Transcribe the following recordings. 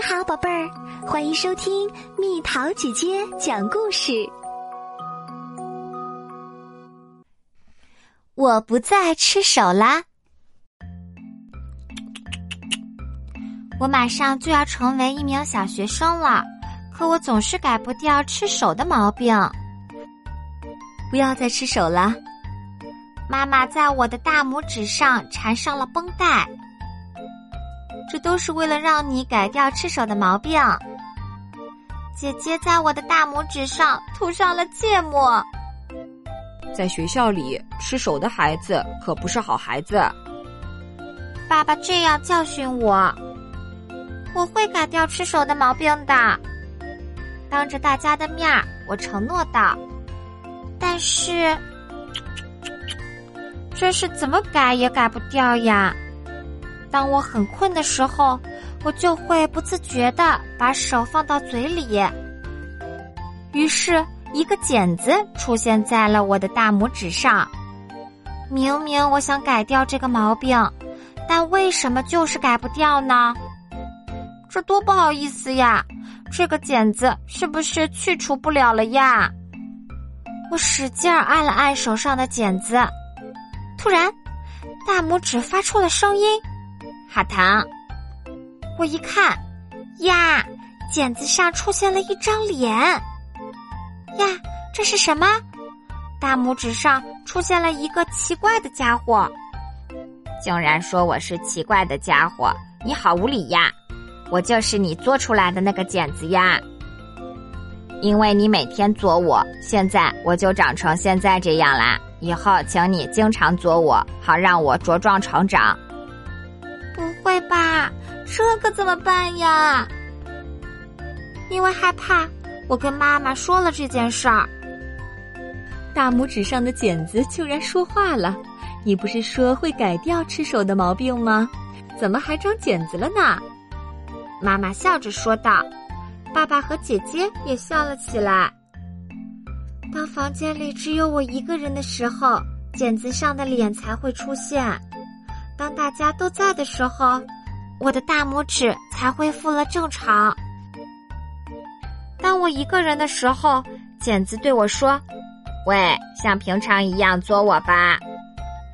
你好，宝贝儿，欢迎收听蜜桃姐姐讲故事。我不再吃手啦，我马上就要成为一名小学生了，可我总是改不掉吃手的毛病。不要再吃手了，妈妈在我的大拇指上缠上了绷带。这都是为了让你改掉吃手的毛病。姐姐在我的大拇指上涂上了芥末。在学校里吃手的孩子可不是好孩子。爸爸这样教训我，我会改掉吃手的毛病的。当着大家的面儿，我承诺道。但是，这是怎么改也改不掉呀。当我很困的时候，我就会不自觉的把手放到嘴里，于是一个茧子出现在了我的大拇指上。明明我想改掉这个毛病，但为什么就是改不掉呢？这多不好意思呀！这个茧子是不是去除不了了呀？我使劲儿按了按手上的茧子，突然，大拇指发出了声音。好疼！我一看，呀，剪子上出现了一张脸。呀，这是什么？大拇指上出现了一个奇怪的家伙。竟然说我是奇怪的家伙，你好无理呀！我就是你做出来的那个剪子呀。因为你每天作我，现在我就长成现在这样啦。以后请你经常作我，好让我茁壮成长。不会吧，这可怎么办呀？因为害怕，我跟妈妈说了这件事儿。大拇指上的茧子竟然说话了！你不是说会改掉吃手的毛病吗？怎么还长茧子了呢？妈妈笑着说道。爸爸和姐姐也笑了起来。当房间里只有我一个人的时候，茧子上的脸才会出现。当大家都在的时候，我的大拇指才恢复了正常。当我一个人的时候，剪子对我说：“喂，像平常一样作我吧。”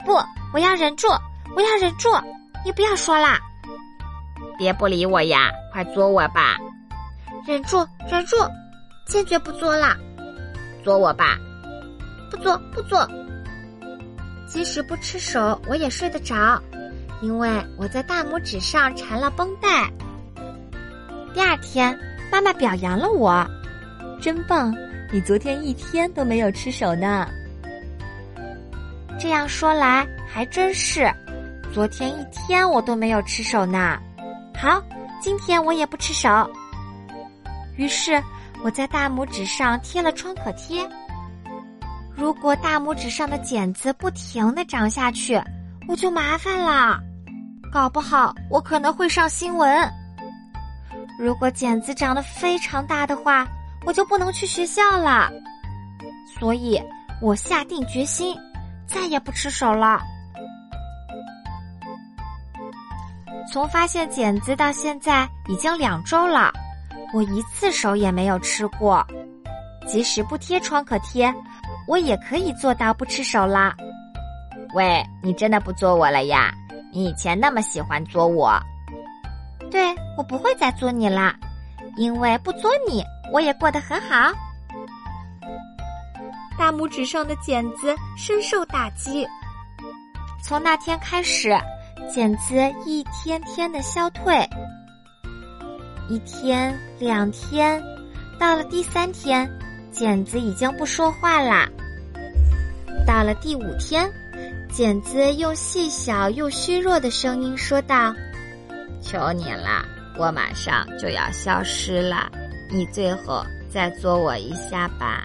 不，我要忍住，我要忍住，你不要说啦。别不理我呀，快作我吧。忍住，忍住，坚决不作啦。作我吧。不作，不作。即使不吃手，我也睡得着。因为我在大拇指上缠了绷带。第二天，妈妈表扬了我，真棒！你昨天一天都没有吃手呢。这样说来还真是，昨天一天我都没有吃手呢。好，今天我也不吃手。于是我在大拇指上贴了创可贴。如果大拇指上的茧子不停的长下去，我就麻烦了。搞不好我可能会上新闻。如果茧子长得非常大的话，我就不能去学校了。所以我下定决心，再也不吃手了。从发现茧子到现在已经两周了，我一次手也没有吃过。即使不贴创可贴，我也可以做到不吃手啦。喂，你真的不作我了呀？你以前那么喜欢作我，对我不会再作你啦，因为不作你，我也过得很好。大拇指上的茧子深受打击，从那天开始，茧子一天天的消退。一天，两天，到了第三天，茧子已经不说话啦。到了第五天。剪子用细小又虚弱的声音说道：“求你了，我马上就要消失了，你最后再作我一下吧。”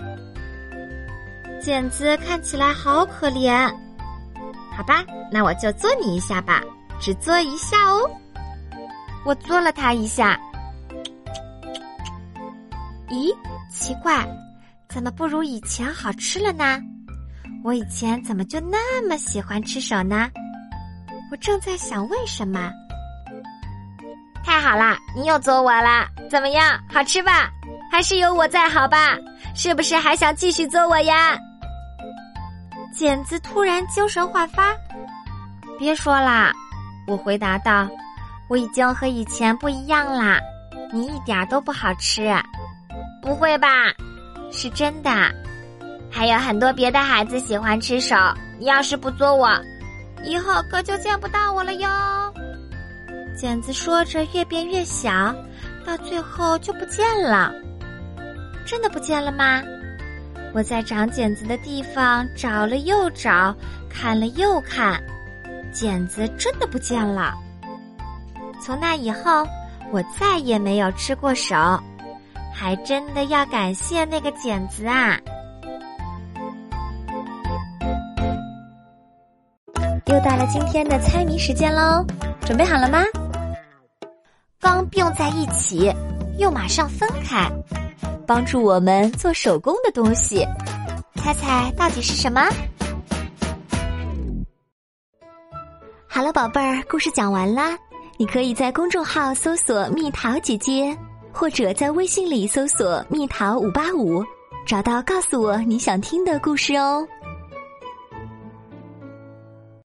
剪子看起来好可怜，好吧，那我就作你一下吧，只作一下哦。我作了他一下，咦，奇怪，怎么不如以前好吃了呢？我以前怎么就那么喜欢吃手呢？我正在想为什么。太好啦，你又捉我啦？怎么样，好吃吧？还是有我在好吧？是不是还想继续捉我呀？剪子突然精神焕发，别说啦，我回答道：“我已经和以前不一样啦，你一点都不好吃。”不会吧？是真的。还有很多别的孩子喜欢吃手，你要是不捉我，以后可就见不到我了哟。剪子说着越变越小，到最后就不见了。真的不见了吗？我在长剪子的地方找了又找，看了又看，剪子真的不见了。从那以后，我再也没有吃过手，还真的要感谢那个剪子啊！到了今天的猜谜时间喽，准备好了吗？刚并在一起，又马上分开。帮助我们做手工的东西，猜猜到底是什么？好了，宝贝儿，故事讲完啦。你可以在公众号搜索“蜜桃姐姐”，或者在微信里搜索“蜜桃五八五”，找到告诉我你想听的故事哦。